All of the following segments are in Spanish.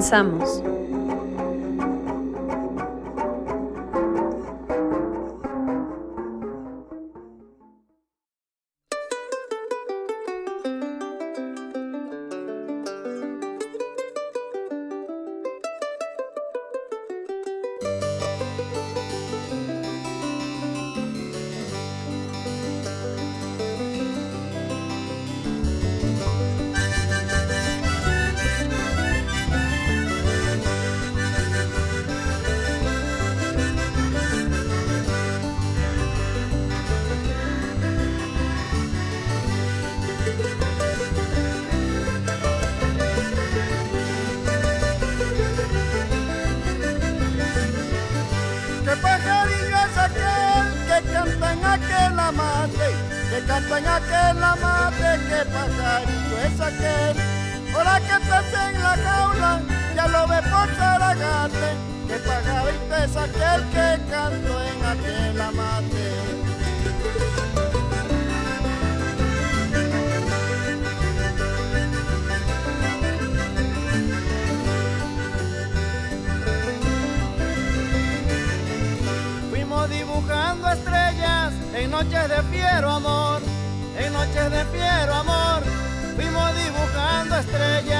Comenzamos. en la jaula, ya lo ve por Zaragate, que pagaba es aquel que cantó en aquel amate. Fuimos dibujando estrellas en noches de fiero amor, en noches de fiero amor, fuimos dibujando estrellas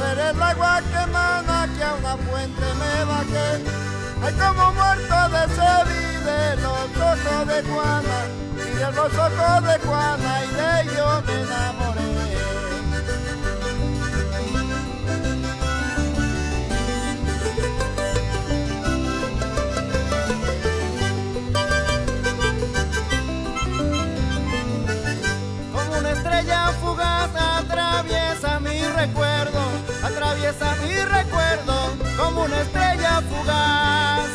ver el agua que mana que a una fuente me bajé. Hay como muerto de sed de los ojos de Juana. Y de los ojos de Juana y de ellos me enamoré. Como una estrella fugaz atraviesa mi recuerdo atraviesa mi recuerdo como una estrella fugaz.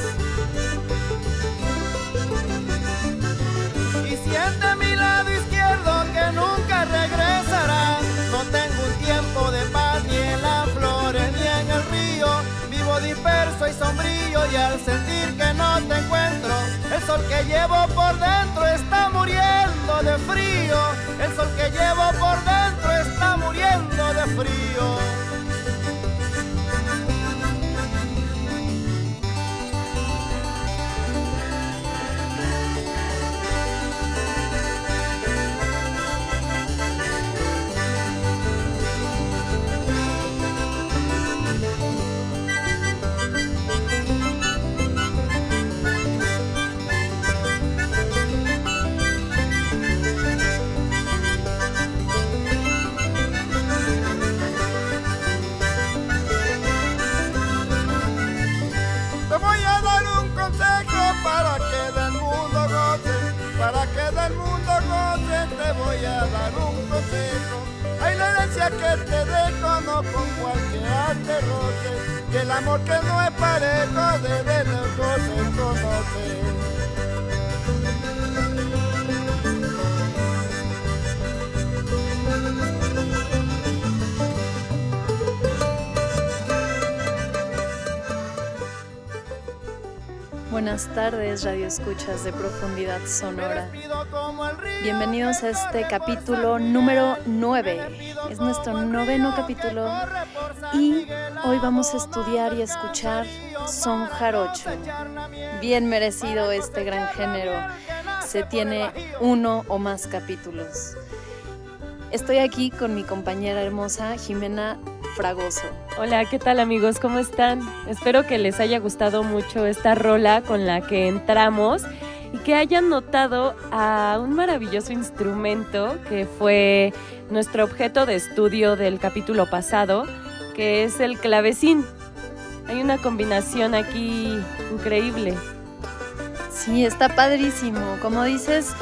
Y siente mi lado izquierdo que nunca regresará. No tengo un tiempo de paz ni en las flores ni en el río. Vivo disperso y sombrío y al sentir que no te encuentro, el sol que llevo por dentro está muriendo de frío. El sol que llevo por dentro está muriendo de frío. Que te dejo no con cualquier te roce, que el amor que no es parejo de los se conoce. Buenas tardes, Radio Escuchas de Profundidad Sonora. Bienvenidos a este capítulo número 9. Es nuestro noveno capítulo y hoy vamos a estudiar y escuchar son jarocho. Bien merecido este gran género. Se tiene uno o más capítulos. Estoy aquí con mi compañera hermosa Jimena Fragoso. Hola, ¿qué tal amigos? ¿Cómo están? Espero que les haya gustado mucho esta rola con la que entramos y que hayan notado a un maravilloso instrumento que fue nuestro objeto de estudio del capítulo pasado, que es el clavecín. Hay una combinación aquí increíble. Sí, está padrísimo. Como dices,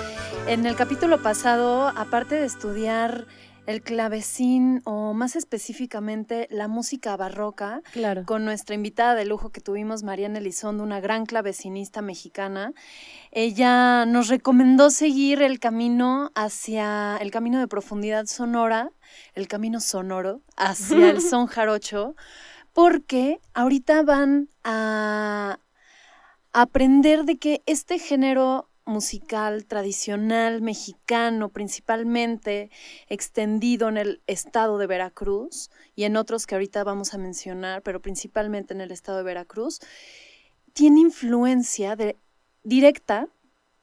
en el capítulo pasado, aparte de estudiar el clavecín o más específicamente la música barroca, Claro. con nuestra invitada de lujo que tuvimos, Mariana Elizondo, una gran clavecinista mexicana. Ella nos recomendó seguir el camino hacia el camino de profundidad sonora, el camino sonoro hacia el son jarocho, porque ahorita van a aprender de que este género musical tradicional mexicano, principalmente extendido en el estado de Veracruz y en otros que ahorita vamos a mencionar, pero principalmente en el estado de Veracruz, tiene influencia de- directa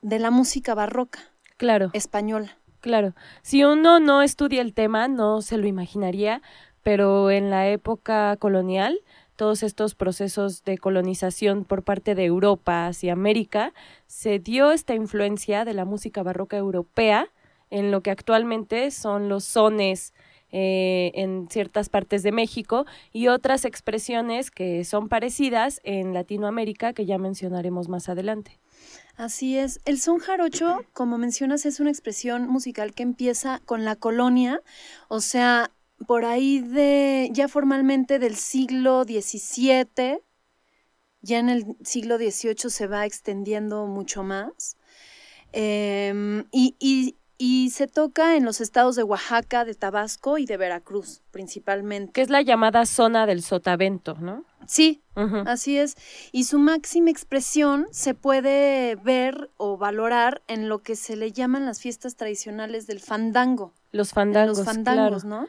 de la música barroca Claro. española. Claro, si uno no estudia el tema, no se lo imaginaría, pero en la época colonial, todos estos procesos de colonización por parte de Europa hacia América, se dio esta influencia de la música barroca europea en lo que actualmente son los sones eh, en ciertas partes de México y otras expresiones que son parecidas en Latinoamérica que ya mencionaremos más adelante. Así es. El son jarocho, como mencionas, es una expresión musical que empieza con la colonia, o sea, por ahí de ya formalmente del siglo XVII, ya en el siglo XVIII se va extendiendo mucho más. Em, y, y- y se toca en los estados de Oaxaca, de Tabasco y de Veracruz, principalmente. Que es la llamada zona del sotavento, ¿no? Sí. Así es. Y su máxima expresión se puede ver o valorar en lo que se le llaman las fiestas tradicionales del fandango. Los fandangos. los fandangos, claro. ¿no?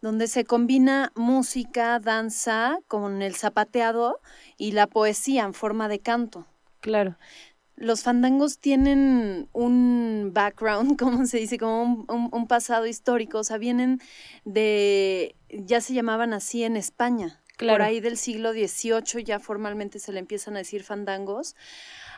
Donde se combina música, danza con el zapateado y la poesía en forma de canto. Claro. Los fandangos tienen un background, ¿cómo se dice? Como un, un- un pasado histórico, o sea, vienen de, ya se llamaban así en España, por Claro. ahí del siglo XVIII ya formalmente se le empiezan a decir fandangos,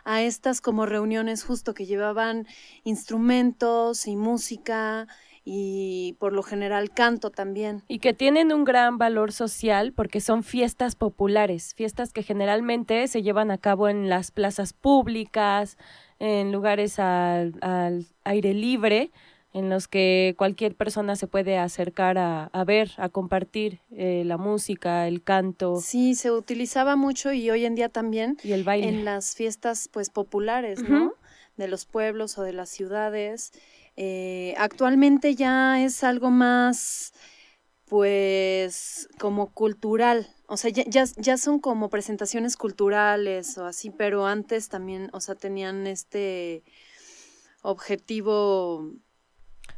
a estas como reuniones justo que llevaban instrumentos y música y por lo general canto también. Y que tienen un gran valor social porque son fiestas populares, fiestas que generalmente se llevan a cabo en las plazas públicas, en lugares al, al aire libre, en los que cualquier persona se puede acercar a, a ver, a compartir eh, la música, el canto Sí, se utilizaba mucho y hoy en día también y el baile. en las fiestas pues populares, ¿no? De los pueblos o de las ciudades. Eh, actualmente ya es algo más pues como cultural. O sea, ya, ya, son como presentaciones culturales o así, pero antes también, o sea, tenían este objetivo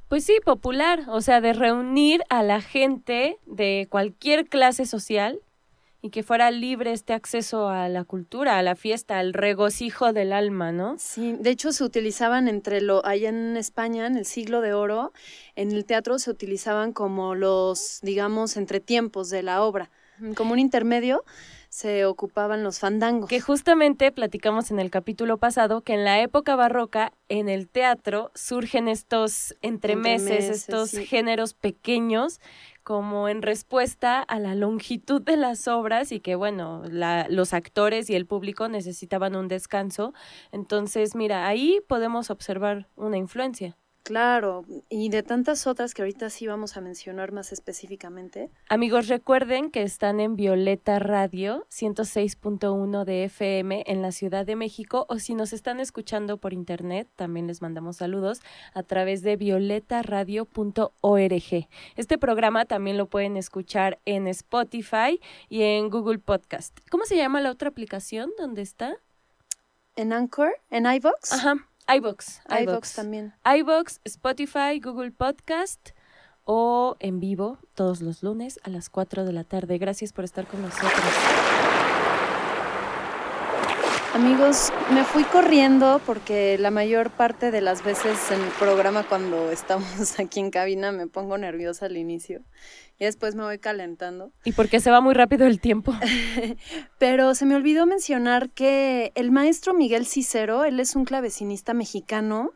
Pues sí, popular, o sea, de reunir a la gente de cualquier clase social y que fuera libre este acceso a la cultura, a la fiesta, al regocijo del alma, ¿no? Sí, de hecho se utilizaban entre lo, allá en España, en el siglo de oro, en el teatro se utilizaban como los, digamos, entretiempos de la obra. Como un intermedio se ocupaban los fandangos. Que justamente platicamos en el capítulo pasado que en la época barroca, en el teatro, surgen estos entremeses, Entremeses, estos sí. géneros pequeños, como en respuesta a la longitud de las obras y que, bueno, la- los actores y el público necesitaban un descanso. Entonces, mira, ahí podemos observar una influencia. Claro, y de tantas otras que ahorita sí vamos a mencionar más específicamente. Amigos, recuerden que están en Violeta Radio 106.1 de FM en la Ciudad de México o si nos están escuchando por internet, también les mandamos saludos a través de violetaradio.org. Este programa también lo pueden escuchar en Spotify y en Google Podcast. ¿Cómo se llama la otra aplicación? ¿Dónde está? en Anchor, en iVox. Ajá, iVox. iVox también. iVox, Spotify, Google Podcast o en vivo todos los lunes a las 4 de la tarde. Gracias por estar con nosotros. Amigos, me fui corriendo porque la mayor parte de las veces en el programa cuando estamos aquí en cabina me pongo nerviosa al inicio y después me voy calentando. Y porque se va muy rápido el tiempo. Pero se me olvidó mencionar que el maestro Miguel Cicero, él es un clavecinista mexicano.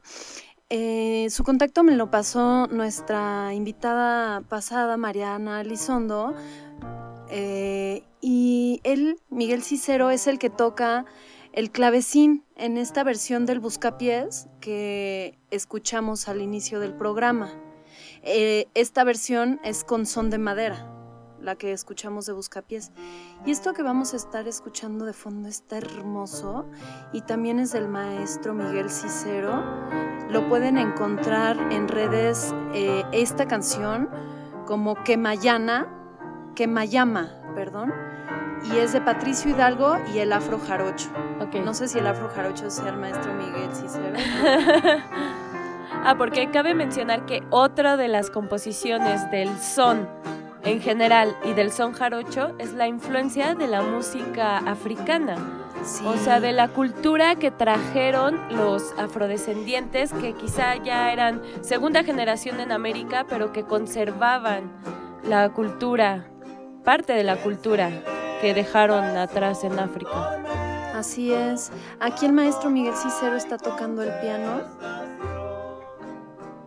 Eh, su contacto me lo pasó nuestra invitada pasada, Mariana Lizondo. Eh, y él, Miguel Cicero, es el que toca el clavecín en esta versión del Buscapiés que escuchamos al inicio del programa. Eh, esta versión es con son de madera, la que escuchamos de Buscapiés. Y esto que vamos a estar escuchando de fondo está hermoso y también es del maestro Miguel Cicero. Lo pueden encontrar en redes eh, esta canción como Quemayana, Quemayama, perdón y es de Patricio Hidalgo y el Afro Jarocho. No sé si el Afro Jarocho sea el maestro Miguel Cicero. ah, porque cabe mencionar que otra de las composiciones del son en general y del son jarocho es la influencia de la música africana. O sea, de la cultura que trajeron los afrodescendientes que quizá ya eran segunda generación en América, pero que conservaban la cultura, parte de la cultura que dejaron atrás en África. Así es. Aquí el maestro Miguel Cicero está tocando el piano.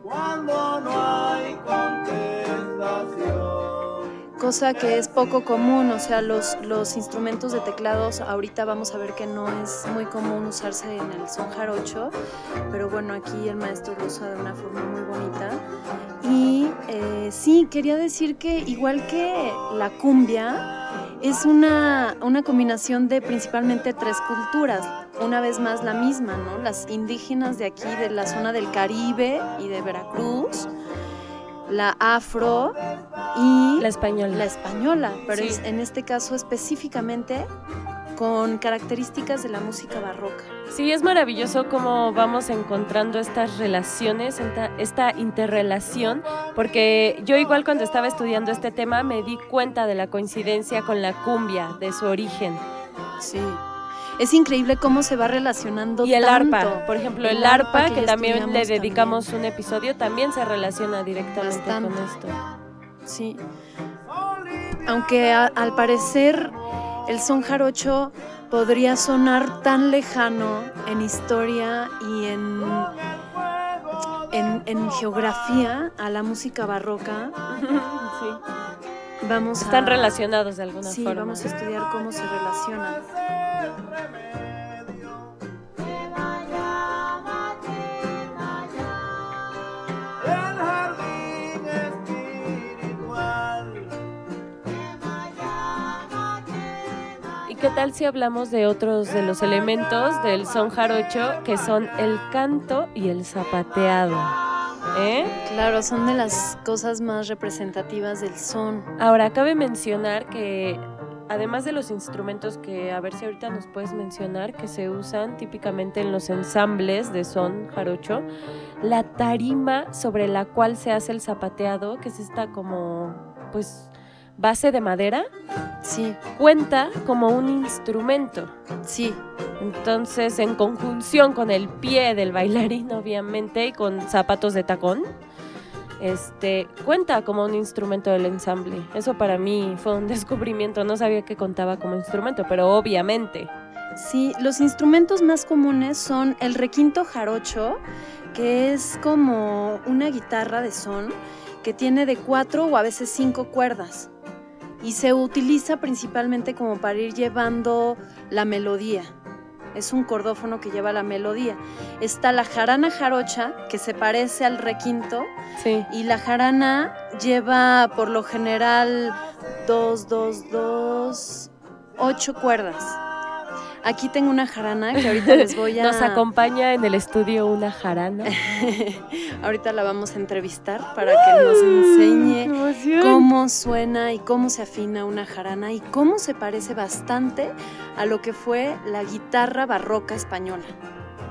Cuando no hay Cosa que es poco común, o sea, los, los instrumentos de teclados, ahorita vamos a ver que no es muy común usarse en el son jarocho, pero bueno, aquí el maestro lo usa de una forma muy bonita. Y eh, sí, quería decir que igual que la cumbia, es una, combinación de principalmente tres culturas, una vez más la misma, ¿no? Las indígenas de aquí, de la zona del Caribe y de Veracruz, la afro y la española. La española, pero en este caso específicamente con características de la música barroca. Sí, es maravilloso cómo vamos encontrando estas relaciones, esta, interrelación, porque yo igual cuando estaba estudiando este tema me di cuenta de la coincidencia con la cumbia, de su origen. Sí. Es increíble cómo se va relacionando. Y el arpa, por ejemplo, el, arpa, que, también le dedicamos un episodio, también se relaciona directamente con esto. Sí. Aunque al parecer el son jarocho podría sonar tan lejano en historia y en, en, geografía a la música barroca. sí. Vamos Están relacionados de alguna forma. Sí, vamos a estudiar cómo se relacionan. ¿Qué tal si hablamos de otros de los elementos del son jarocho que son el canto y el zapateado? ¿Eh? Claro, son de las cosas más representativas del son. Ahora, cabe mencionar que además de los instrumentos que, a ver si ahorita nos puedes mencionar, que se usan típicamente en los ensambles de son jarocho, la tarima sobre la cual se hace el zapateado, que es esta como, pues, base de madera, sí. cuenta como un instrumento. Sí. Entonces, en conjunción con el pie del bailarín, obviamente, y con zapatos de tacón, este, cuenta como un instrumento del ensamble. Eso para mí fue un descubrimiento, no sabía que contaba como instrumento, pero obviamente. Sí, los instrumentos más comunes son el requinto jarocho, que es como una guitarra de son que tiene de cuatro o a veces cinco cuerdas y se utiliza principalmente como para ir llevando la melodía. Es un cordófono que lleva la melodía. Está la jarana jarocha, que se parece al requinto. Sí. Y la jarana lleva por lo general dos, dos, dos, ocho cuerdas. Aquí tengo una jarana que ahorita les voy a... Nos acompaña en el estudio una jarana. ahorita la vamos a entrevistar para que nos enseñe cómo suena y cómo se afina una jarana y cómo se parece bastante a lo que fue la guitarra barroca española,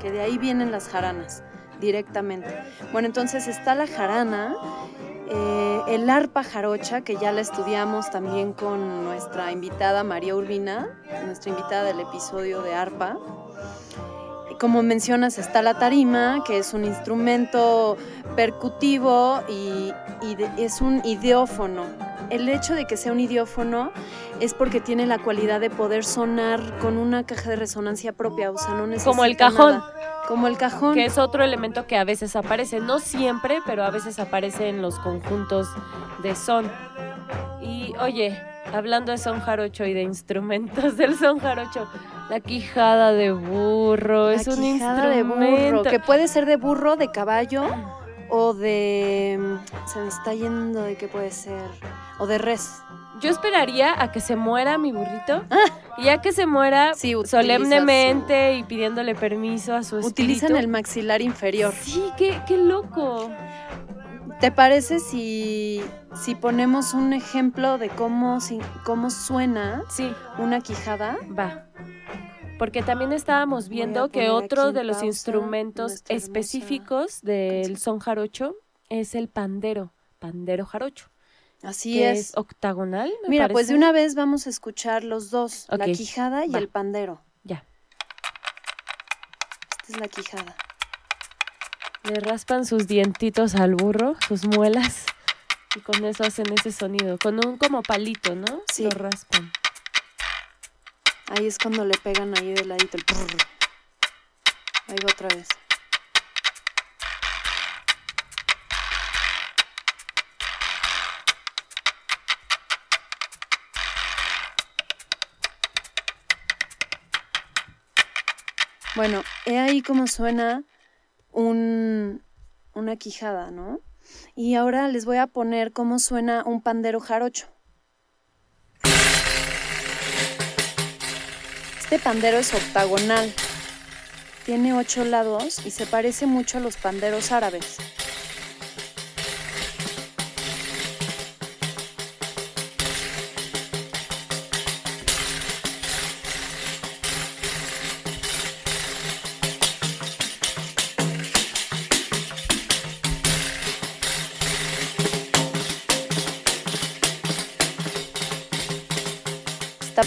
que de ahí vienen las jaranas directamente. Bueno, entonces está la jarana eh, el arpa jarocha, que ya la estudiamos también con nuestra invitada María Urbina, nuestra invitada del episodio de arpa. Como mencionas, está la tarima, que es un instrumento percutivo y, es un idiófono. El hecho de que sea un idiófono es porque tiene la cualidad de poder sonar con una caja de resonancia propia, o sea, no necesita Como el cajón. Como el cajón. Que es otro elemento que a veces aparece, no siempre, pero a veces aparece en los conjuntos de son. Y oye, hablando de son jarocho y de instrumentos del son jarocho, la quijada de burro es un instrumento de burro, que puede ser de burro, de caballo o de se me está yendo de qué puede ser o de res. Yo esperaría a que se muera mi burrito y ya que se muera solemnemente y pidiéndole permiso a su espíritu. Utilizan el maxilar inferior. Sí, qué, qué loco. ¿Te parece si, si ponemos un ejemplo de cómo, si, cómo suena sí. una quijada? Va. Porque también estábamos viendo que otro de los instrumentos específicos del son jarocho es el pandero, pandero jarocho. Así es. octagonal. Mira, pues de una vez vamos a escuchar los dos, la quijada y el pandero. Ya. Esta es la quijada. Le raspan sus dientitos al burro, sus muelas, y con eso hacen ese sonido. Con un como palito, ¿no? Sí. Lo raspan. Ahí es cuando le pegan ahí de ladito el Ahí va otra vez. Bueno, he ahí cómo suena un, una quijada, ¿no? Y ahora les voy a poner cómo suena un pandero jarocho. Este pandero es octagonal, tiene ocho lados y se parece mucho a los panderos árabes.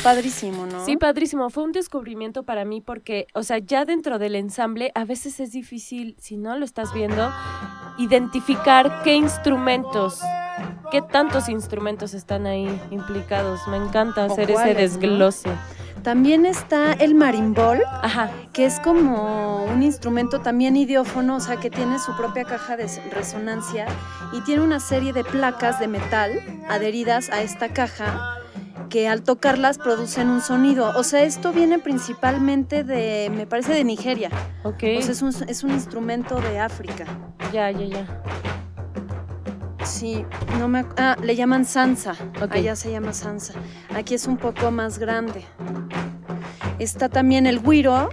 Padrísimo, ¿no? Sí, padrísimo. Fue un descubrimiento para mí porque, o sea, ya dentro del ensamble a veces es difícil, si no lo estás viendo, identificar qué instrumentos, qué tantos instrumentos están ahí implicados. Me encanta hacer ese desglose. También está el marimbol, Ajá. que es como un instrumento también idiófono, o sea, que tiene su propia caja de resonancia y tiene una serie de placas de metal adheridas a esta caja que al tocarlas producen un sonido. O sea, esto viene principalmente de, me parece, de Nigeria. Ok. O sea, es un, es un instrumento de África. Ya, ya, ya. Sí, no me... Ah, le llaman sansa. Allá se llama sansa. Aquí es un poco más grande. Está también el guiro,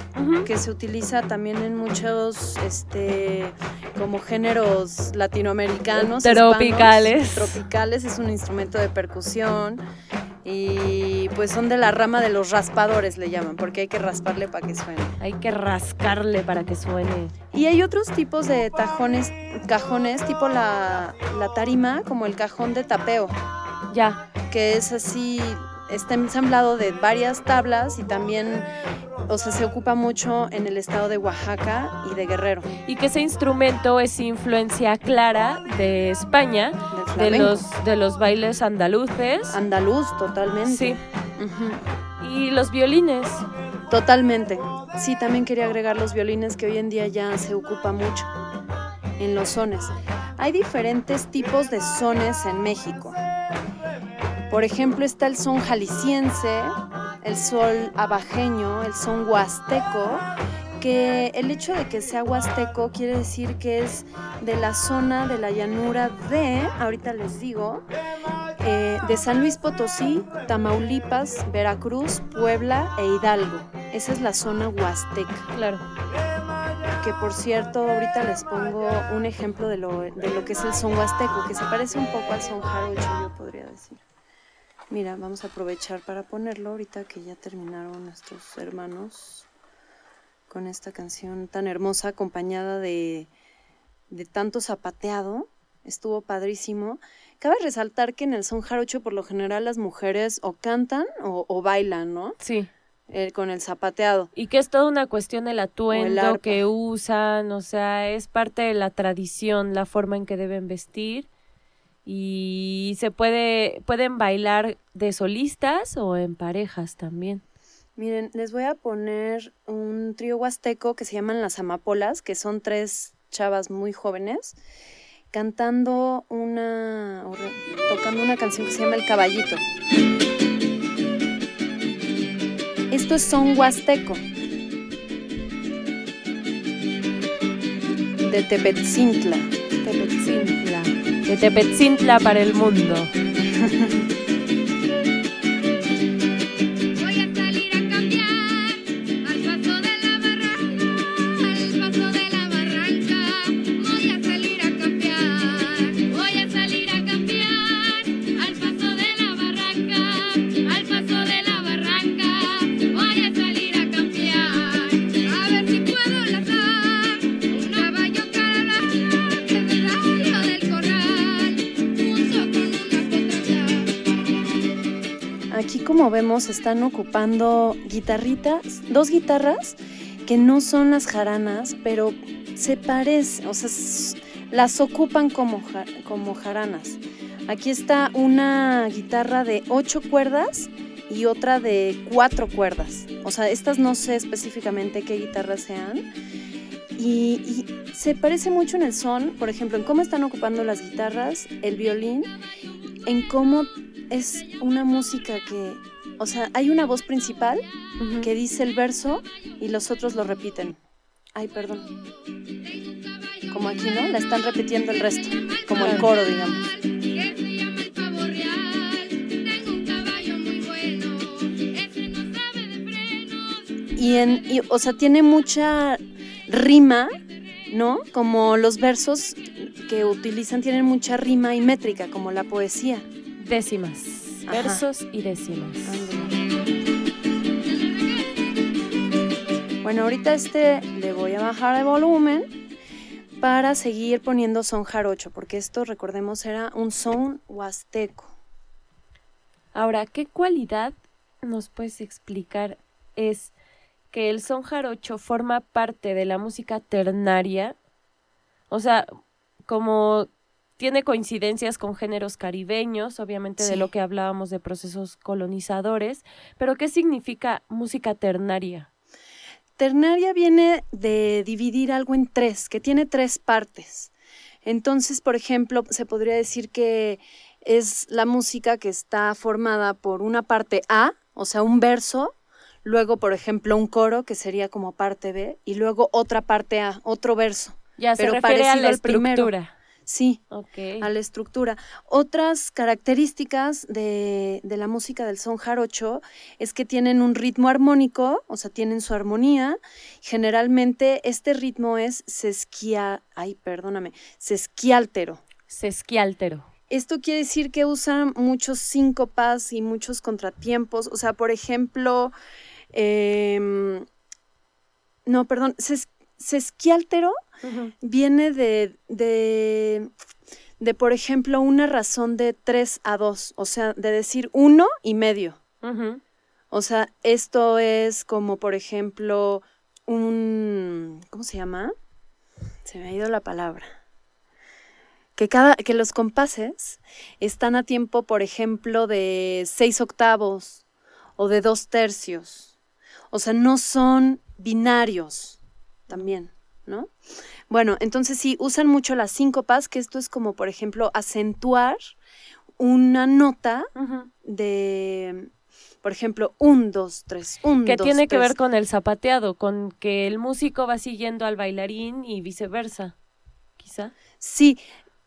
que se utiliza también en muchos, este, como géneros latinoamericanos. Tropicales. tropicales, es un instrumento de percusión y pues son de la rama de los raspadores le llaman, porque hay que rasparle para que suene. Hay que rascarle para que suene. Y hay otros tipos de tajones, cajones, tipo la, la tarima, como el cajón de tapeo. Ya. Que es así, está ensamblado de varias tablas y también, o sea, se ocupa mucho en el estado de Oaxaca y de Guerrero. Y que ese instrumento es influencia clara de España, de los, de los bailes andaluces. Andaluz, totalmente. Sí. Y los violines. Totalmente. Sí, también quería agregar los violines que hoy en día ya se ocupa mucho en los sones. Hay diferentes tipos de sones en México. Por ejemplo, está el son jalisciense, el sol abajeño, el son huasteco, que el hecho de que sea huasteco quiere decir que es de la zona de la llanura de, ahorita les digo, eh, de San Luis Potosí, Tamaulipas, Veracruz, Puebla e Hidalgo. Esa es la zona huasteca. Claro. Que por cierto, ahorita les pongo un ejemplo de lo, de lo que es el son huasteco, que se parece un poco al son jarocho, yo podría decir. Mira, vamos a aprovechar para ponerlo ahorita que ya terminaron nuestros hermanos con esta canción tan hermosa acompañada de, de tanto zapateado. Estuvo padrísimo. Cabe resaltar que en el son jarocho por lo general las mujeres o cantan o, o bailan, ¿no? Sí. Eh, con el zapateado. Y que es toda una cuestión del atuendo arpa. que usan, o sea, es parte de la tradición, la forma en que deben vestir. Y se puede, pueden bailar de solistas o en parejas también. Miren, les voy a poner un trío huasteco que se llaman las amapolas, que son tres chavas muy jóvenes, cantando una, tocando una canción que se llama El Caballito. Esto es son huasteco. De Tepetzintla. Tepetzintla. De Tepetzintla para el mundo. como vemos están ocupando guitarritas, dos guitarras que no son las jaranas, pero se parecen, o sea, las ocupan como, como jaranas. Aquí está una guitarra de ocho cuerdas y otra de cuatro cuerdas. O sea, estas no sé específicamente qué guitarras sean. Y, y se parece mucho en el son, por ejemplo, en cómo están ocupando las guitarras, el violín, en cómo es una música que, o sea, hay una voz principal que dice el verso y los otros lo repiten. Ay, perdón. Como aquí, ¿no? La están repitiendo el resto, como el coro, digamos. Y en, y, o sea, tiene mucha rima, ¿no? Como los versos que utilizan tienen mucha rima y métrica, como la poesía. Décimas. Ajá. Versos y décimas. Bueno, ahorita este le voy a bajar el volumen para seguir poniendo son jarocho, porque esto, recordemos, era un son huasteco. Ahora, ¿qué cualidad nos puedes explicar es que el son jarocho forma parte de la música ternaria? O sea, como tiene coincidencias con géneros caribeños, obviamente de lo que hablábamos de procesos colonizadores, pero ¿qué significa música ternaria? Ternaria viene de dividir algo en tres, que tiene tres partes. Entonces, por ejemplo, se podría decir que es la música que está formada por una parte A, o sea, un verso, luego, por ejemplo, un coro, que sería como parte B, y luego otra parte A, otro verso. Ya se Pero refiere a la al primero. Sí, a la estructura. Otras características de, de la música del son jarocho es que tienen un ritmo armónico, o sea, tienen su armonía. Generalmente este ritmo es sesquia, ay, perdóname, sesquiáltero. Sesquiáltero. Esto quiere decir que usan muchos síncopas y muchos contratiempos. O sea, por ejemplo, em, no, perdón, ses- sesquiáltero Ujú. viene de, de, de, por ejemplo, una razón de 3 a 2, o sea, de decir uno y medio. O sea, esto es como, por ejemplo, un... ¿Cómo se llama? Se me ha ido la palabra. Que, cada, que los compases están a tiempo, por ejemplo, de 6 octavos o de 2 tercios. O sea, no son binarios también, ¿no? Bueno, entonces sí, usan mucho las síncopas, que esto es como, por ejemplo, acentuar una nota de, por ejemplo, un, dos, tres, un, que dos, tiene que tres. ver con el zapateado, con que el músico va siguiendo al bailarín y viceversa, quizá. Sí,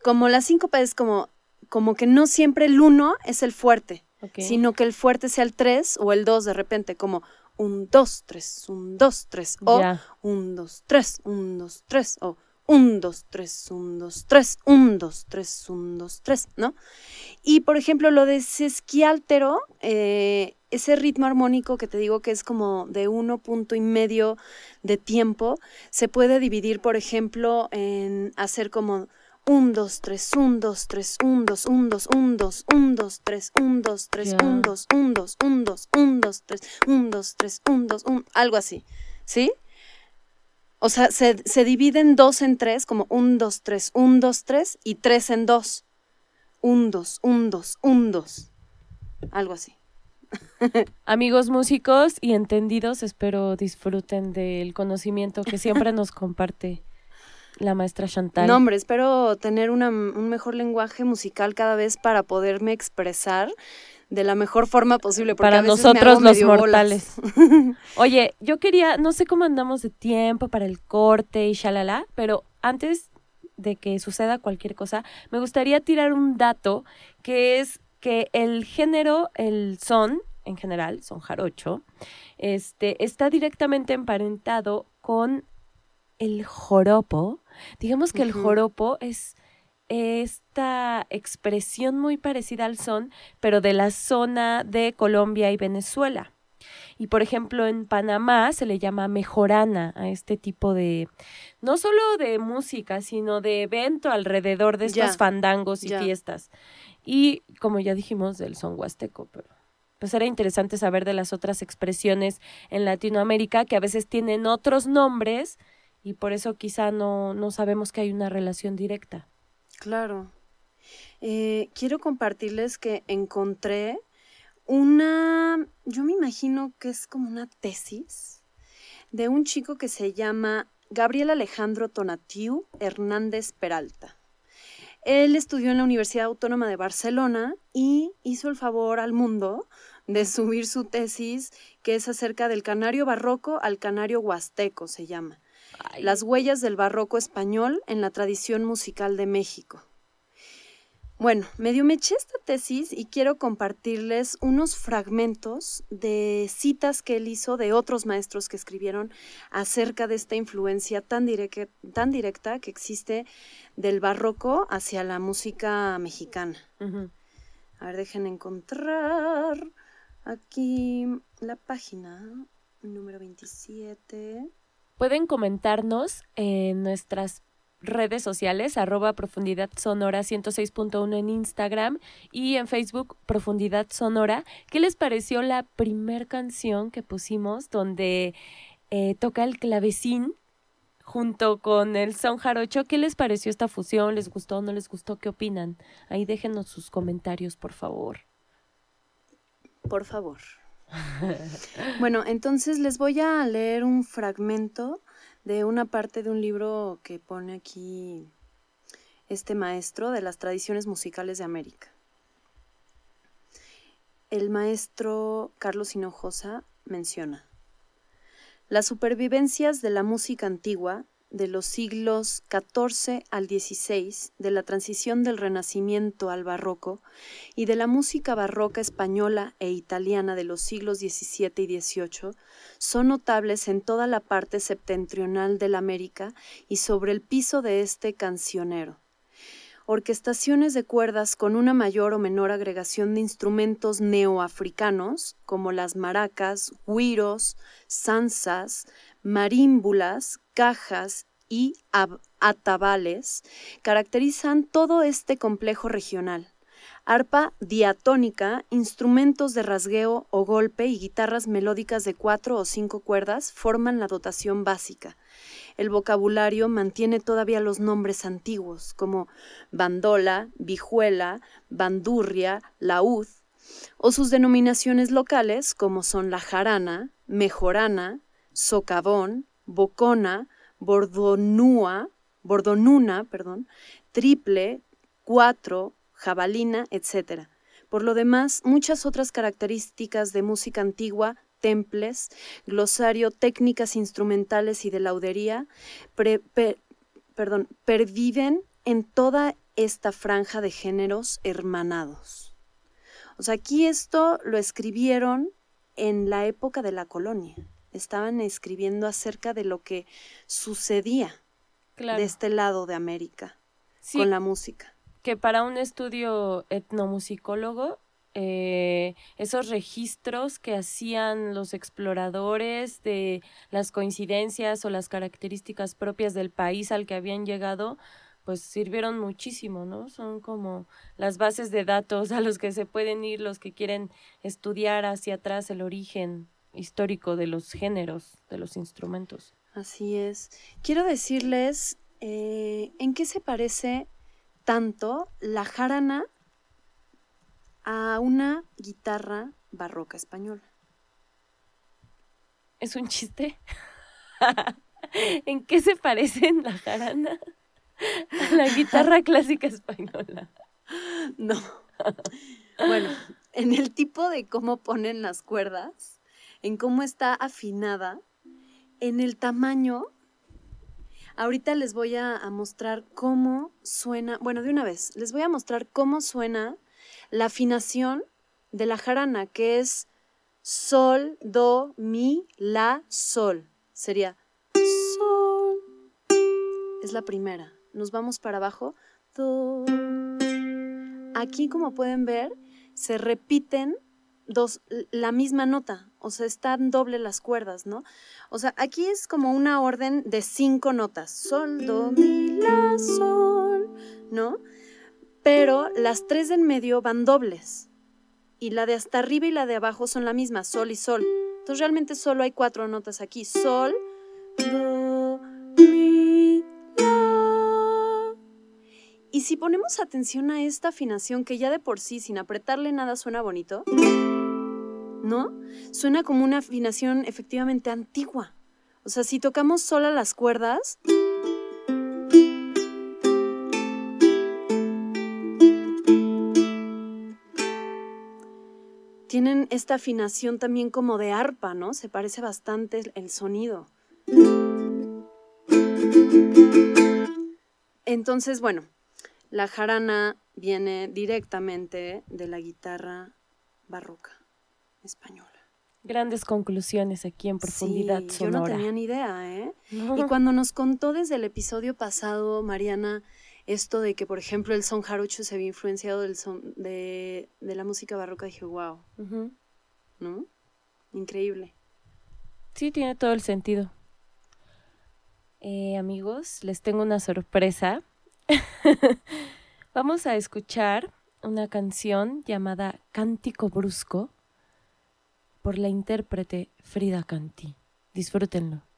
como la síncopa es como, como que no siempre el uno es el fuerte, sino que el fuerte sea el tres o el dos de repente, como un, dos, tres, un, dos, tres, o un, dos, tres, un, dos, tres, o un, dos, tres, un, dos, tres, un, dos, tres, un, dos, tres, ¿no? Y por ejemplo, lo de sesquiáltero, eh, ese ritmo armónico que te digo que es como de uno punto y medio de tiempo, se puede dividir, por ejemplo, en hacer como un, dos, tres, un, dos, tres, un, dos, un, dos, un, dos, un, dos, tres, un, dos, tres, Ya. un, dos, un, dos, un, dos, un, dos, tres, un, dos, tres, un, dos, un, algo así, ¿sí? O sea, se, se dividen dos en tres, como un, dos, tres, un, dos, tres, y tres en dos. Un, dos, un, dos, un, dos. Algo así. Amigos músicos y entendidos, espero disfruten del conocimiento que siempre nos comparte la maestra Chantal. No, hombre, espero tener una- un mejor lenguaje musical cada vez para poderme expresar de la mejor forma posible. porque a para me hago nosotros los medio bolas. mortales. Oye, yo quería, no sé cómo andamos de tiempo para el corte y shalala, pero antes de que suceda cualquier cosa, me gustaría tirar un dato que es que el género, el son, en general, son jarocho, este, está directamente emparentado con el joropo. Digamos que el joropo es esta expresión muy parecida al son, pero de la zona de Colombia y Venezuela. Y por ejemplo, en Panamá se le llama mejorana a este tipo de, no solo de música, sino de evento alrededor de estos Ya, fandangos y ya. fiestas. Y como ya dijimos, del son huasteco, pero pues era interesante saber de las otras expresiones en Latinoamérica que a veces tienen otros nombres y por eso quizá no, no sabemos que hay una relación directa. Claro. Eh, quiero compartirles que encontré una, yo me imagino que es como una tesis de un chico que se llama Gabriel Alejandro Tonatiu Hernández Peralta. Él estudió en la Universidad Autónoma de Barcelona y hizo el favor al mundo de subir su tesis que es acerca del canario barroco al canario huasteco, se llama. Las huellas del barroco español en la tradición musical de México. Bueno, medio me eché esta tesis y quiero compartirles unos fragmentos de citas que él hizo de otros maestros que escribieron acerca de esta influencia tan, directa, tan directa que existe del barroco hacia la música mexicana. A ver, dejen encontrar aquí la página número 27. Pueden comentarnos en nuestras redes sociales, arroba profundidad sonora 106.1 en Instagram y en Facebook Profundidad Sonora. ¿Qué les pareció la primer canción que pusimos donde eh, toca el clavecín junto con el son jarocho? ¿Qué les pareció esta fusión? ¿Les gustó no les gustó? ¿Qué opinan? Ahí déjenos sus comentarios, por favor. Por favor. bueno, entonces les voy a leer un fragmento de una parte de un libro que pone aquí este maestro de las tradiciones musicales de América. El maestro Carlos Hinojosa menciona, las supervivencias de la música antigua de los siglos XIV al XVI, de la transición del Renacimiento al Barroco, y de la música barroca española e italiana de los siglos XVII y XVIII son notables en toda la parte septentrional de la América y sobre el piso de este cancionero. Orquestaciones de cuerdas con una mayor o menor agregación de instrumentos neoafricanos, como las maracas, güiros, zanzas, marímbulas, cajas y ab- atabales, caracterizan todo este complejo regional arpa diatónica, instrumentos de rasgueo o golpe y guitarras melódicas de cuatro o cinco cuerdas forman la dotación básica. El vocabulario mantiene todavía los nombres antiguos como bandola, vijuela, bandurria, laúd, o sus denominaciones locales como son la jarana, mejorana, socavón, bocona, bordonúa, bordonuna, perdón, triple, cuatro, jabalina, etc. Por lo demás, muchas otras características de música antigua, temples, glosario, técnicas instrumentales y de laudería, pre- pe- perdón, perviven en toda esta franja de géneros hermanados. O sea, aquí esto lo escribieron en la época de la colonia. Estaban escribiendo acerca de lo que sucedía Claro. de este lado de América Sí, con la música. Que para un estudio etnomusicólogo, eh, esos registros que hacían los exploradores de las coincidencias o las características propias del país al que habían llegado, pues sirvieron muchísimo, ¿no? Son como las bases de datos a los que se pueden ir los que quieren estudiar hacia atrás el origen histórico de los géneros, de los instrumentos. Así es. Quiero decirles eh, en qué se parece tanto la jarana a una guitarra barroca española. ¿Es un chiste? ¿En qué se parecen la jarana a la guitarra clásica española? No. Bueno, en el tipo de cómo ponen las cuerdas, en cómo está afinada, en el tamaño. Ahorita les voy a, mostrar cómo suena, bueno, de una vez, les voy a mostrar cómo suena la afinación de la jarana, que es sol, do, mi, la, sol. Sería sol. Es la primera. Nos vamos para abajo. Do. Aquí, como pueden ver, se repiten dos, la misma nota. O sea, están doble las cuerdas, ¿no? O sea, aquí es como una orden de cinco notas. Sol, do, mi, la, sol, ¿no? Pero las tres en medio van dobles. Y la de hasta arriba y la de abajo son la misma, sol y sol. Entonces realmente solo hay cuatro notas aquí. Sol, do, mi, la. Y si ponemos atención a esta afinación que ya de por sí, sin apretarle nada, suena bonito, ¿no? Suena como una afinación efectivamente antigua. O sea, si tocamos sola las cuerdas, tienen esta afinación también como de arpa, ¿no? Se parece bastante el- el sonido. Entonces, bueno, la jarana viene directamente de la guitarra barroca española. Grandes conclusiones aquí en profundidad Sí, yo no tenía ni idea, ¿eh? Y cuando nos contó desde el episodio pasado, Mariana, esto de que, por ejemplo, el son jarocho se había influenciado del son, de, de la música barroca, dije, wow. ¿no? Increíble. Sí, tiene todo el sentido. Eh, amigos, les tengo una sorpresa. Vamos a escuchar una canción llamada Cántico Brusco por la intérprete Frida Canti. Disfrútenlo.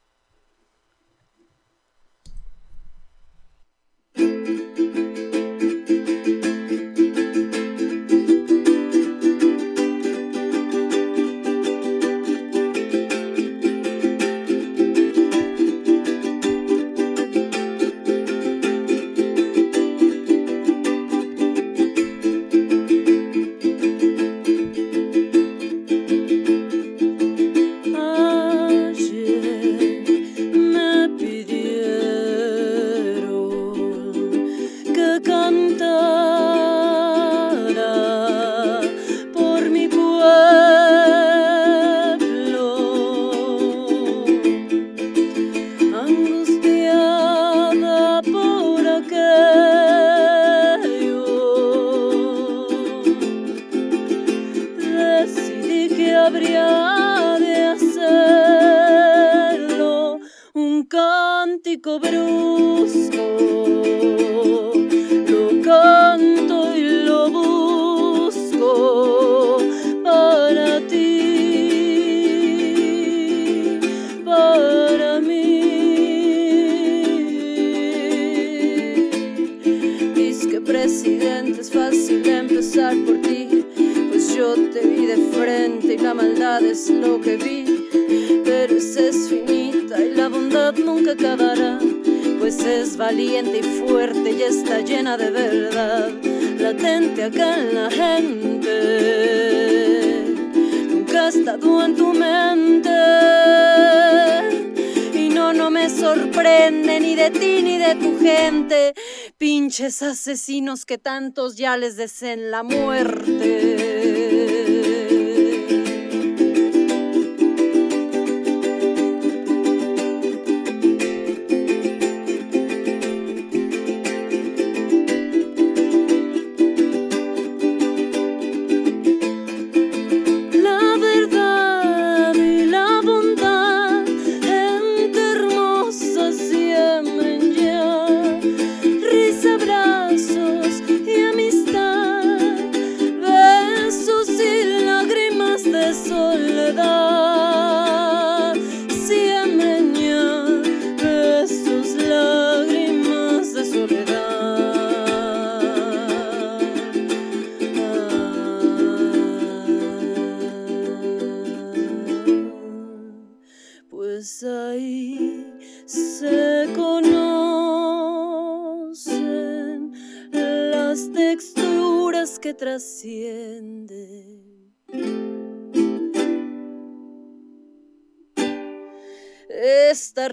Asesinos que tantos ya les deseen la muerte.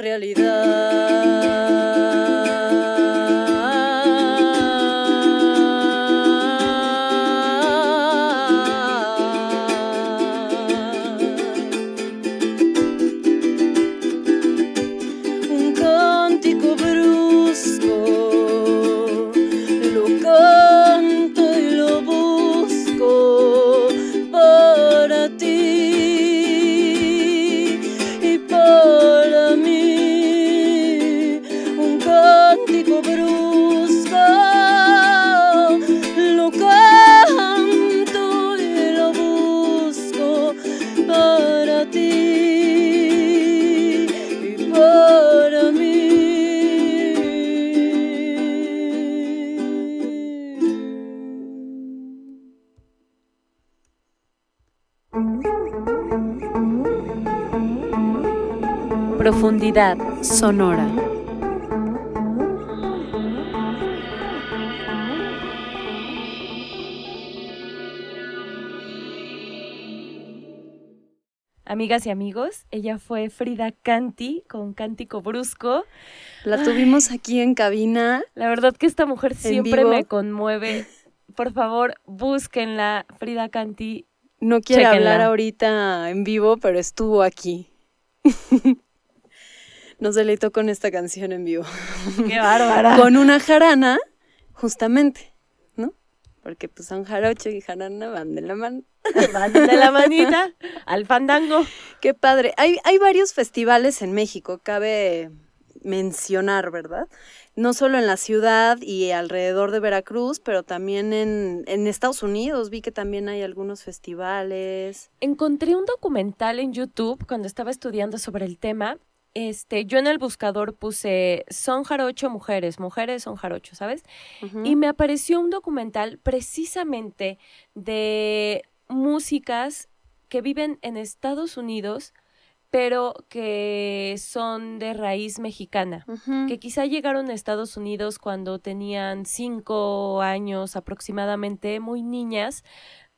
Realidad. Sonora. Amigas y amigos, ella fue Frida Canti con Cántico Brusco. La tuvimos aquí en cabina. La verdad que esta mujer siempre vivo. me conmueve. Por favor, búsquenla, Frida Canti. No quiere Chéquenla. hablar ahorita en vivo, pero estuvo aquí. Nos deleitó con esta canción en vivo. ¡Qué bárbara! Con una jarana, justamente, ¿no? Porque pues son jarocho y jarana van de la mano. Van de la manita al fandango. Qué padre. Hay, hay varios festivales en México, cabe mencionar, ¿verdad? No solo en la ciudad y alrededor de Veracruz, pero también en, en Estados Unidos. Vi que también hay algunos festivales. Encontré un documental en YouTube cuando estaba estudiando sobre el tema. Este, yo en el buscador puse son jarocho mujeres, mujeres son jarocho, ¿sabes? Y me apareció un documental precisamente de músicas que viven en Estados Unidos, pero que son de raíz mexicana. Que quizá llegaron a Estados Unidos cuando tenían cinco años aproximadamente, muy niñas,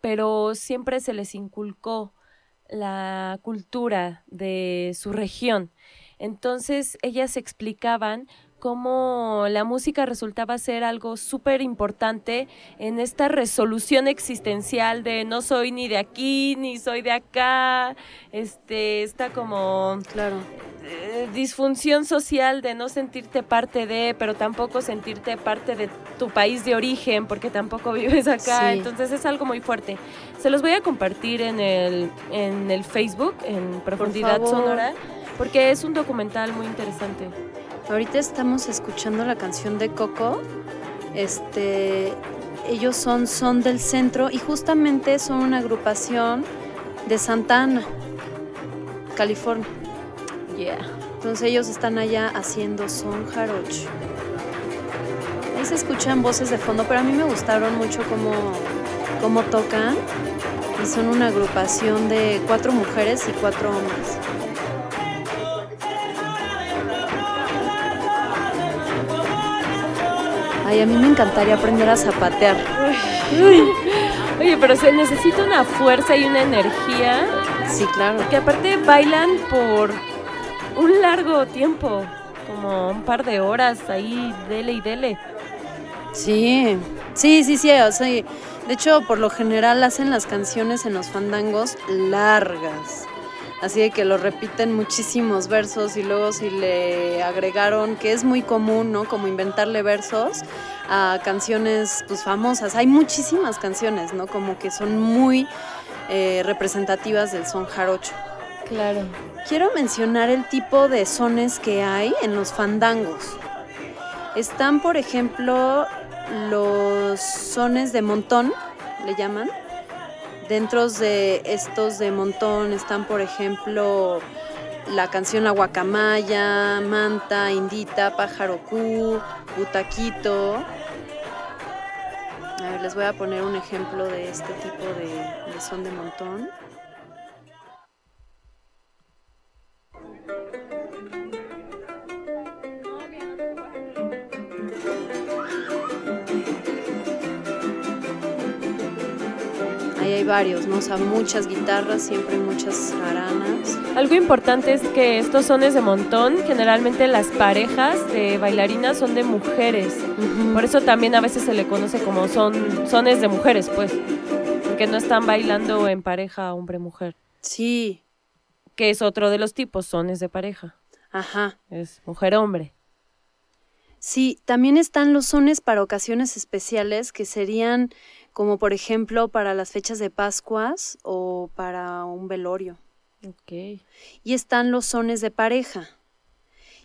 pero siempre se les inculcó la cultura de su región. Entonces ellas explicaban cómo la música resultaba ser algo súper importante en esta resolución existencial de no soy ni de aquí, ni soy de acá, este, está como Claro. eh, disfunción social de no sentirte parte de, pero tampoco sentirte parte de tu país de origen, porque tampoco vives acá. Sí. Entonces es algo muy fuerte. Se los voy a compartir en el, en el Facebook, en Profundidad. Sonora, porque es un documental muy interesante. Ahorita estamos escuchando la canción de Coco. Este, ellos son Son del Centro y justamente son una agrupación de Santa Ana, California. Yeah. Entonces ellos están allá haciendo son jarocho. Ahí se escuchan voces de fondo, pero a mí me gustaron mucho cómo, cómo tocan. Y son una agrupación de cuatro mujeres y cuatro hombres. Ay, a mí me encantaría aprender a zapatear. Oye, pero se necesita una fuerza y una energía Sí, claro. que aparte bailan por un largo tiempo, como un par de horas ahí, dele y dele. Sí, sí, sí, sí. O sea, de hecho, por lo general hacen las canciones en los fandangos largas. Así de que lo repiten muchísimos versos y luego si le agregaron, que es muy común, ¿no? Como inventarle versos a canciones pues famosas. Hay muchísimas canciones, ¿no? Como que son muy eh, representativas del son jarocho. Claro. Quiero mencionar el tipo de sones que hay en los fandangos. Están, por ejemplo, los sones de montón, le llaman. Dentro de estos de montón están, por ejemplo, la canción La Guacamaya, Manta, Indita, Pájaro Q, Butaquito. A ver, les voy a poner un ejemplo de este tipo de, de son de montón. Ahí hay varios, ¿no? O sea, muchas guitarras, siempre muchas jaranas. Algo importante es que estos sones de montón, generalmente las parejas de bailarinas son de mujeres. Por eso también a veces se le conoce como son sones de mujeres, pues. Porque no están bailando en pareja hombre-mujer. Sí, Que es otro de los tipos, sones de pareja. ajá. Es mujer-hombre. Sí, también están los sones para ocasiones especiales que serían como por ejemplo para las fechas de Pascuas o para un velorio. Ok. Y están los sones de pareja.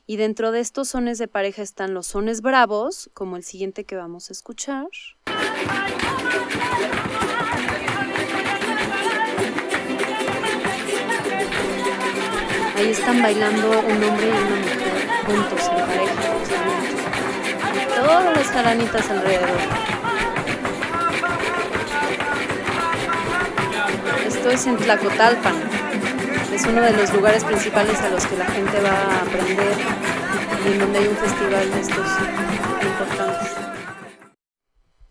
Y dentro de estos sones de pareja están los sones bravos, como el siguiente que vamos a escuchar. Ahí están bailando un hombre y una mujer juntos en pareja. Y todas las jaranitas alrededor. Esto es en Tlacotalpan. Es uno de los lugares principales a los que la gente va a aprender y en donde hay un festival de estos importantes.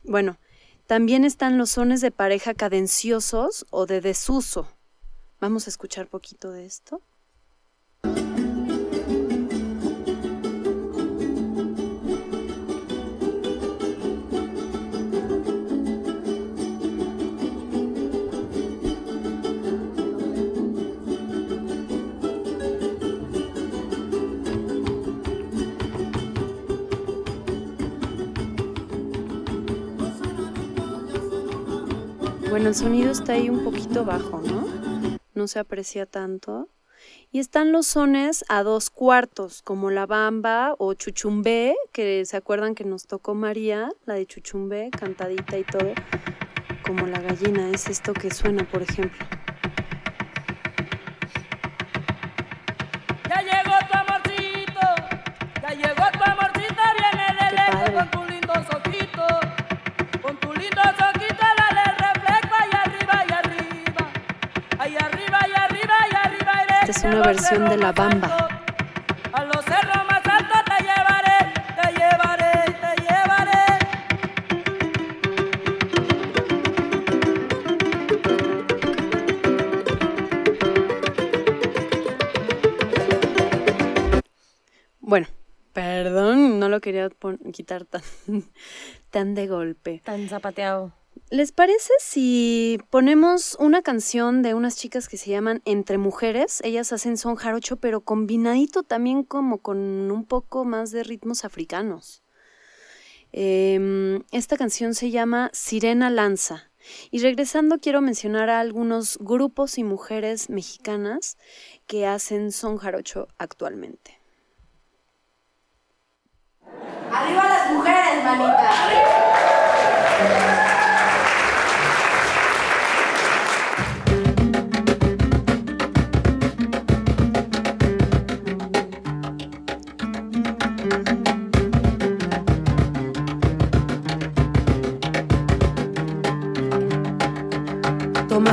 Bueno, también están los sones de pareja cadenciosos o de desuso. Vamos a escuchar poquito de esto. Bueno, el sonido está ahí un poquito bajo, ¿no? No se aprecia tanto. Y están los sones a dos cuartos, como la bamba o chuchumbé, que se acuerdan que nos tocó María, la de chuchumbé, cantadita y todo, como la gallina, es esto que suena, por ejemplo. Ya llegó una versión de la bamba. A los cerros más altos te llevaré, te llevaré, te llevaré. Bueno, perdón, no lo quería quitar tan, tan de golpe. Tan zapateado. ¿Les parece si ponemos una canción de unas chicas que se llaman Entre Mujeres? Ellas hacen son jarocho, pero combinadito también como con un poco más de ritmos africanos. Em, esta canción se llama Sirena Lanza. Y regresando quiero mencionar a algunos grupos y mujeres mexicanas que hacen son jarocho actualmente. Arriba las mujeres, manita.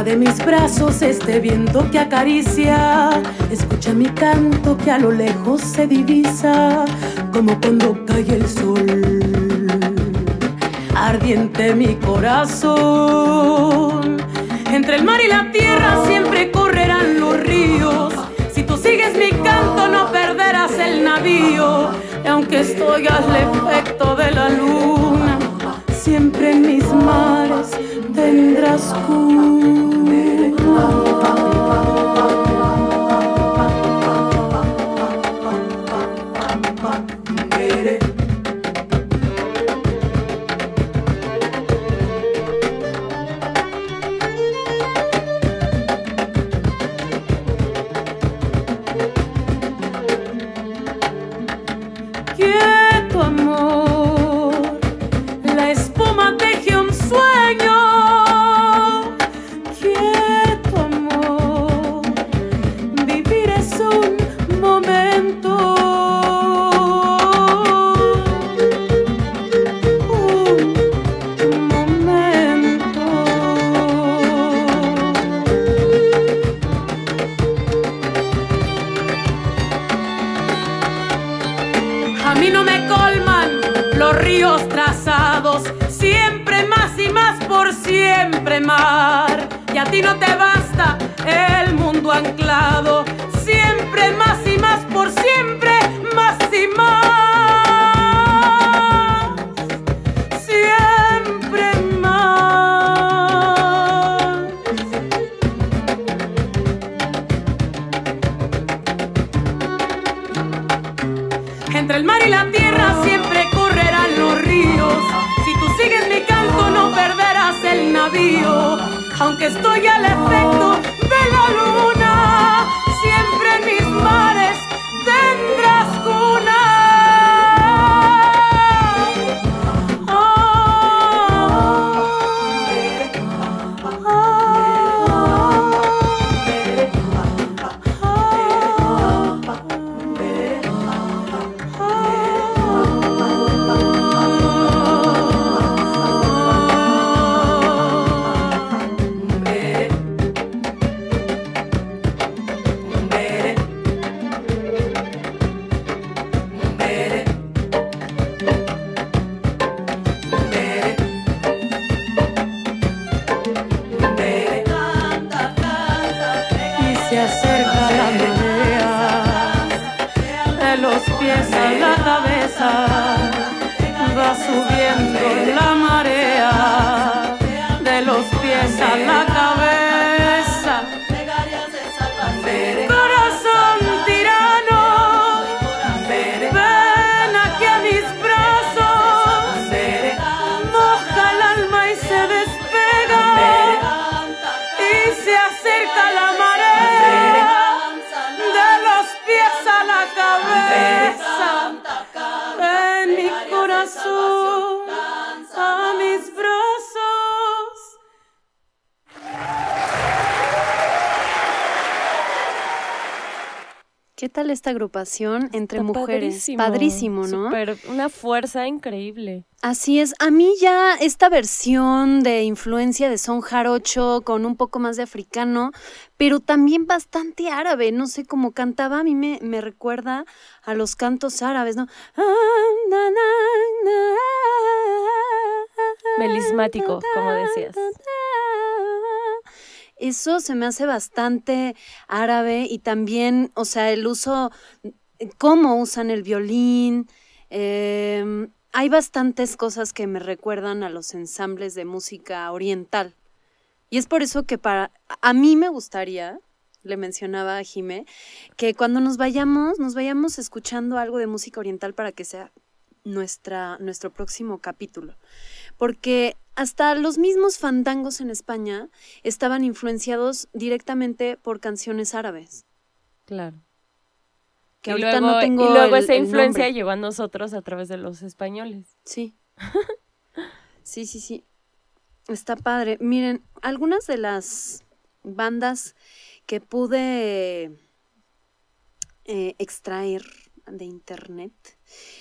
De mis brazos este viento que acaricia, escucha mi canto que a lo lejos se divisa, como cuando cae el sol. Ardiente mi corazón, entre el mar y la tierra siempre correrán los ríos. Si tú sigues mi canto no perderás el navío, y aunque estoy al efecto de la luna, siempre mis mares tendrás cuna. Esta agrupación entre Está mujeres? Padrísimo, ¿no? Súper, una fuerza increíble. Así es, a mí ya esta versión de influencia de son jarocho con un poco más de africano, pero también bastante árabe, no sé cómo cantaba, a mí me, me recuerda a los cantos árabes, ¿no? Melismático, como decías. Eso se me hace bastante árabe y también, o sea, el uso, cómo usan el violín. em, hay bastantes cosas que me recuerdan a los ensambles de música oriental. Y es por eso que para a mí me gustaría, le mencionaba a Jime, que cuando nos vayamos, nos vayamos escuchando algo de música oriental para que sea nuestra, nuestro próximo capítulo. Porque hasta los mismos fandangos en España estaban influenciados directamente por canciones árabes. Claro. Que y ahorita luego, no tengo y luego el- esa influencia llegó a nosotros a través de los españoles. Sí. sí, sí, sí. Está padre. Miren, algunas de las bandas que pude eh, extraer de internet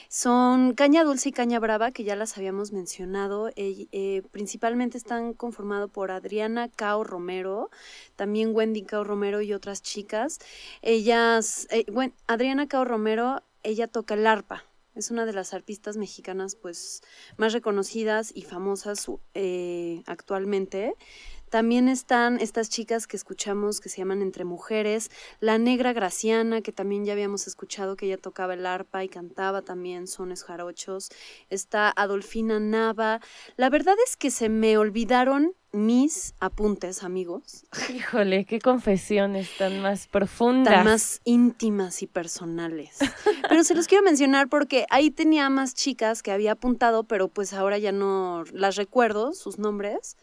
son Caña Dulce y Caña Brava, que ya las habíamos mencionado. Eh, principalmente están conformados por Adriana Cao Romero, también Wendy Cao Romero y otras chicas. Ellas, eh, bueno, Adriana Cao Romero, ella toca el arpa. Es una de las arpistas mexicanas pues más reconocidas y famosas eh, actualmente. También están estas chicas que escuchamos que se llaman Entre Mujeres, la Negra Graciana, que también ya habíamos escuchado que ella tocaba el arpa y cantaba también sones jarochos. Está Adolfina Nava. La verdad es que se me olvidaron mis apuntes, amigos, Híjole, qué confesiones tan más profundas. tan más íntimas y personales. Pero se los quiero mencionar porque ahí tenía más chicas que había apuntado, pero pues ahora ya no las recuerdo, sus nombres.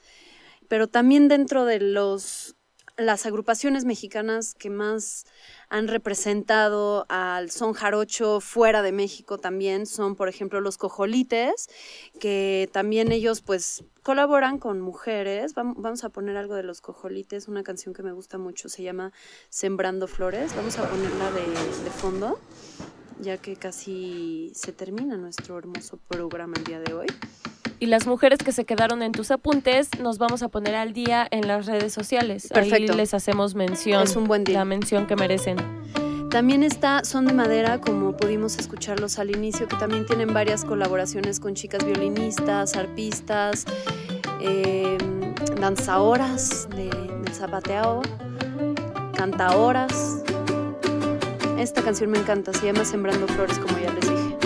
Pero también dentro de los las agrupaciones mexicanas que más han representado al son jarocho fuera de México también son, por ejemplo, los cojolites, que también ellos pues colaboran con mujeres. Vam- Vamos a poner algo de los cojolites, una canción que me gusta mucho, se llama Sembrando Flores. Vamos a ponerla de fondo, ya que casi se termina nuestro hermoso programa el día de hoy. Y las mujeres que se quedaron en tus apuntes, nos vamos a poner al día en las redes sociales. Perfecto. Ahí les hacemos mención. Es un buen día. La mención que merecen. También está Son de Madera, como pudimos escucharlos al inicio, que también tienen varias colaboraciones con chicas violinistas, arpistas. eh, danzahoras de, del zapateado, cantahoras. Esta canción me encanta, se llama Sembrando Flores, como ya les dije.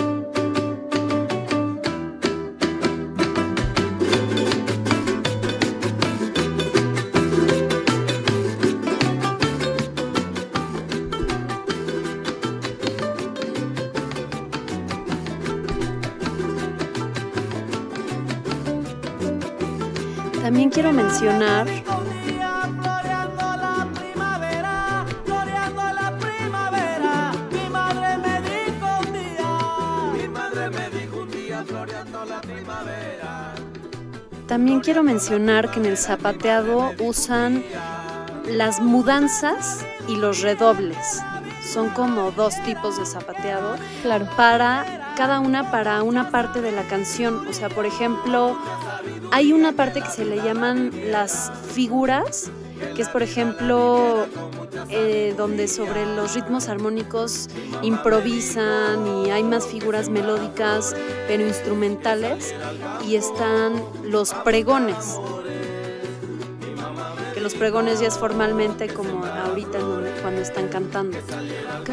La primavera. También quiero mencionar que en el zapateado usan las mudanzas y los redobles. Son como dos tipos de zapateado Claro. para cada una para una parte de la canción. O sea, por ejemplo, hay una parte que se le llaman las figuras, que es por ejemplo eh, donde sobre los ritmos armónicos improvisan y hay más figuras melódicas pero instrumentales y están los pregones. Que los pregones ya es formalmente como ahorita cuando están cantando.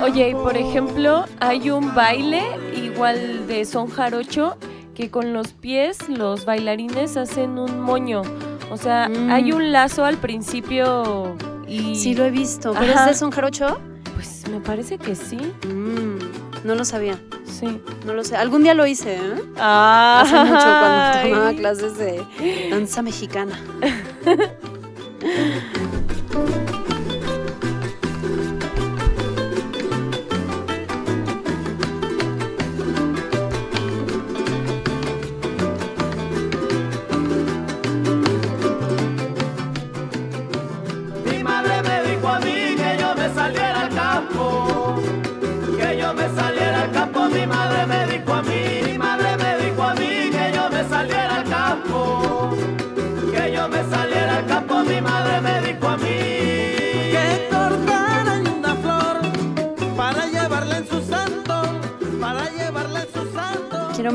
Oye, por ejemplo, hay un baile igual de son jarocho que con los pies los bailarines hacen un moño. O sea, Mm. hay un lazo al principio y sí lo he visto pero Ajá. es son jarocho pues me parece que sí. Mm, no lo sabía Sí. no lo sé algún día lo hice ¿eh? Ah, hace mucho cuando tomaba clases de danza mexicana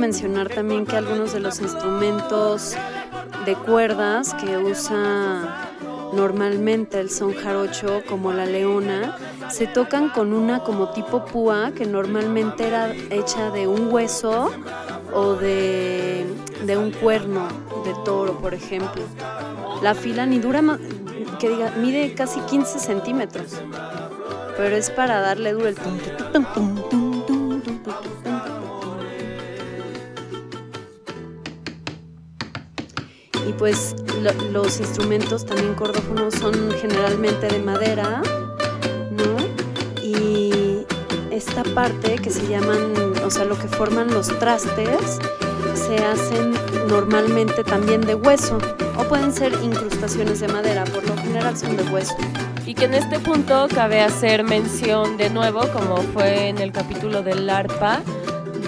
mencionar también que algunos de los instrumentos de cuerdas que usa normalmente el son jarocho, como la leona, se tocan con una como tipo púa que normalmente era hecha de un hueso o de, de un cuerno de toro, por ejemplo. La fila ni dura, que diga, mide casi 15 centímetros, pero es para darle duro el tum, tum, tum, tum pues lo- los instrumentos también cordófonos son generalmente de madera, ¿no? Y esta parte que se llaman, o sea, lo que forman los trastes, se hacen normalmente también de hueso o pueden ser incrustaciones de madera, por lo general son de hueso. Y que en este punto cabe hacer mención de nuevo, como fue en el capítulo del arpa,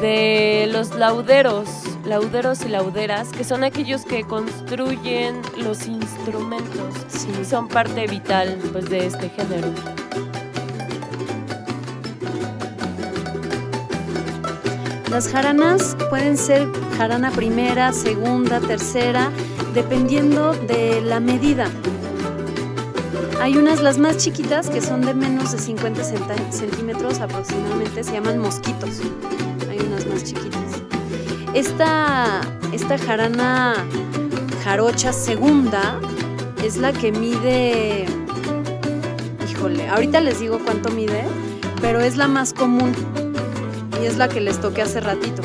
de los lauderos, lauderos y lauderas, que son aquellos que construyen los instrumentos Sí. son parte vital pues, de este género. Las jaranas pueden ser jarana primera, segunda, tercera, dependiendo de la medida. Hay unas, las más chiquitas, que son de menos de 50 centa- centímetros aproximadamente, se llaman mosquitos. Hay unas más chiquitas. Esta, esta jarana jarocha segunda es la que mide, híjole, ahorita les digo cuánto mide, pero es la más común y es la que les toqué hace ratito.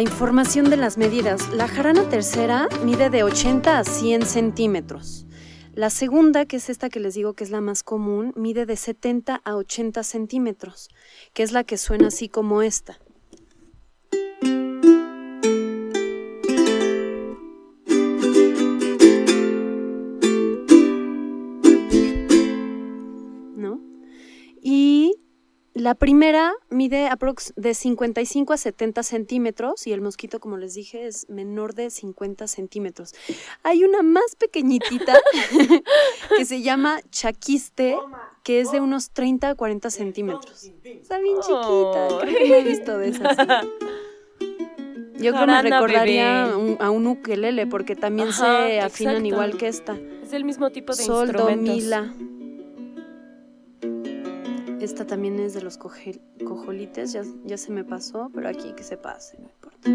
La información de las medidas. La jarana tercera mide de 80 a 100 centímetros. La segunda, que es esta que les digo que es la más común, mide de 70 a 80 centímetros, que es la que suena así como esta. La primera mide aprox de 55 a 70 centímetros y el mosquito, como les dije, es menor de 50 centímetros. Hay una más pequeñitita que se llama chaquiste, que es de unos 30 a 40 centímetros. Está bien chiquita, creo que no he visto de esas. Yo creo que me recordaría un- a un ukelele porque también Ajá, se afinan exacto. igual que esta. Es el mismo tipo de Sol, do, instrumentos. mi, la. Esta también es de los cojolites, ya, ya se me pasó, pero aquí que se pase, no importa.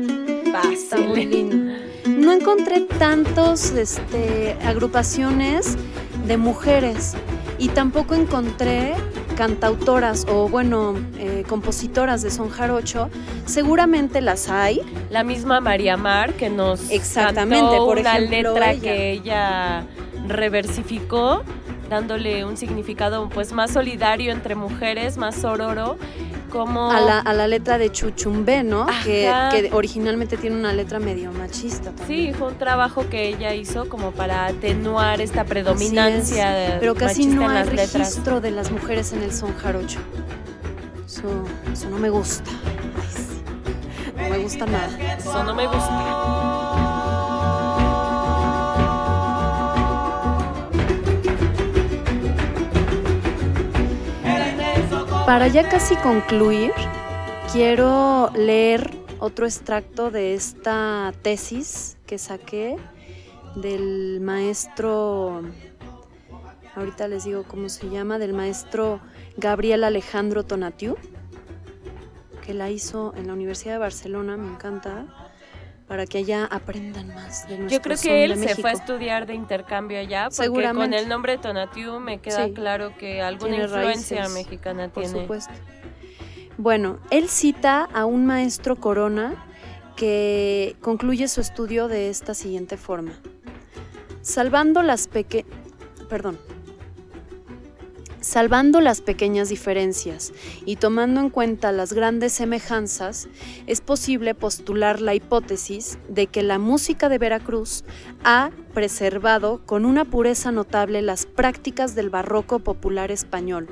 Está muy Pásele. lindo. No encontré tantos este, agrupaciones de mujeres y tampoco encontré cantautoras o bueno, eh, compositoras de son jarocho. Seguramente las hay, La misma María Mar que nos Exactamente, cantó por una ejemplo, letra ella. que ella reversificó dándole un significado pues más solidario entre mujeres, más sororo, como a la, a la letra de Chuchumbe, ¿no? Que, que originalmente tiene una letra medio machista también. Sí, fue un trabajo que ella hizo como para atenuar esta predominancia de Pero casi machista no hay las letras. registro de las mujeres en el son jarocho. Eso, eso no me gusta. Ay, sí. No me gusta nada. Eso no me gusta. Para ya casi concluir, quiero leer otro extracto de esta tesis que saqué del maestro, ahorita les digo cómo se llama, del maestro Gabriel Alejandro Tonatiu, que la hizo en la Universidad de Barcelona, me encanta, para que allá aprendan más de nuestro Yo creo que él se fue a estudiar de intercambio allá, porque con el nombre Tonatiu me queda Sí. claro que alguna Tiene influencia raíces, mexicana por tiene. supuesto. Bueno, él cita a un maestro Corona que concluye su estudio de esta siguiente forma. Salvando las peque... Perdón. Salvando las pequeñas diferencias y tomando en cuenta las grandes semejanzas, es posible postular la hipótesis de que la música de Veracruz ha preservado con una pureza notable las prácticas del barroco popular español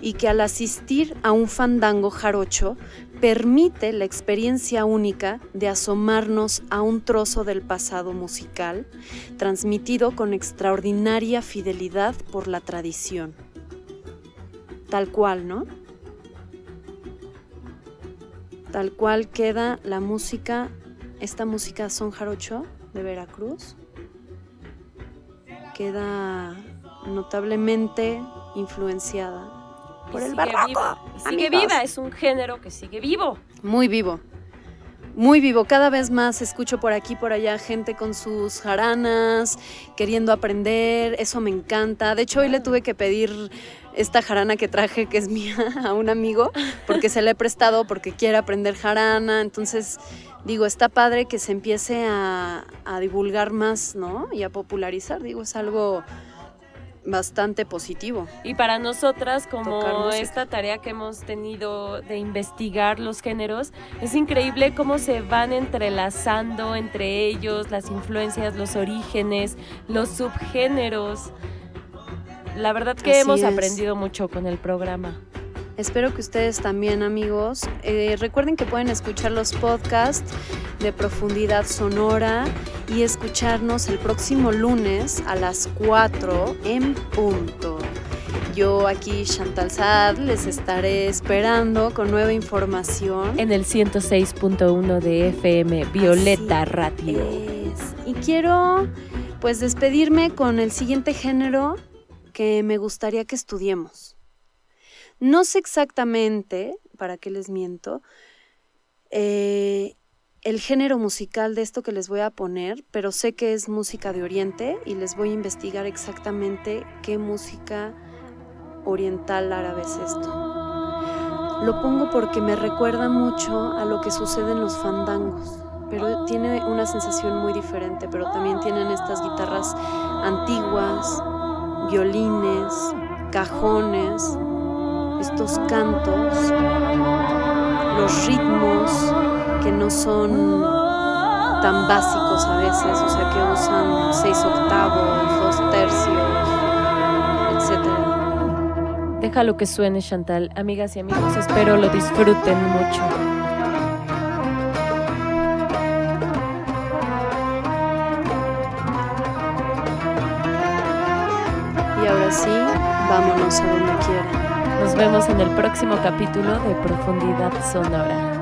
y que al asistir a un fandango jarocho permite la experiencia única de asomarnos a un trozo del pasado musical transmitido con extraordinaria fidelidad por la tradición. Tal cual, ¿no? Tal cual queda la música, esta música son jarocho de Veracruz. Queda notablemente influenciada por el barroco. sigue viva, es un género que sigue vivo. Muy vivo. Muy vivo. Cada vez más escucho por aquí, por allá, gente con sus jaranas, queriendo aprender. Eso me encanta. De hecho, hoy le tuve que pedir esta jarana que traje, que es mía, a un amigo, porque se la he prestado porque quiere aprender jarana. Entonces, digo, está padre que se empiece a, a divulgar más, ¿no? Y a popularizar. Digo, es algo bastante positivo. Y para nosotras, como esta tarea que hemos tenido de investigar los géneros, es increíble cómo se van entrelazando entre ellos las influencias, los orígenes, los subgéneros. La verdad que Así hemos es. aprendido mucho con el programa. Espero que ustedes también, amigos. Eh, recuerden que pueden escuchar los podcasts de Profundidad Sonora y escucharnos el próximo lunes a las 4 en punto. Yo aquí, Chantal Saad, les estaré esperando con nueva información. En el 106.1 de FM, Violeta Así Radio. es. Y quiero pues despedirme con el siguiente género que me gustaría que estudiemos. No sé exactamente, para qué les miento, eh, el género musical de esto que les voy a poner, pero sé que es música de Oriente y les voy a investigar exactamente qué música oriental árabe es esto. Lo pongo porque me recuerda mucho a lo que sucede en los fandangos, pero tiene una sensación muy diferente, pero también tienen estas guitarras antiguas, violines, cajones, estos cantos, los ritmos que no son tan básicos a veces, o sea, que usan seis octavos, dos tercios, etc. Déjalo que suene, Chantal. Amigas y amigos, espero lo disfruten mucho. Vámonos a donde quiera. Nos vemos en el próximo capítulo de Profundidad Sonora.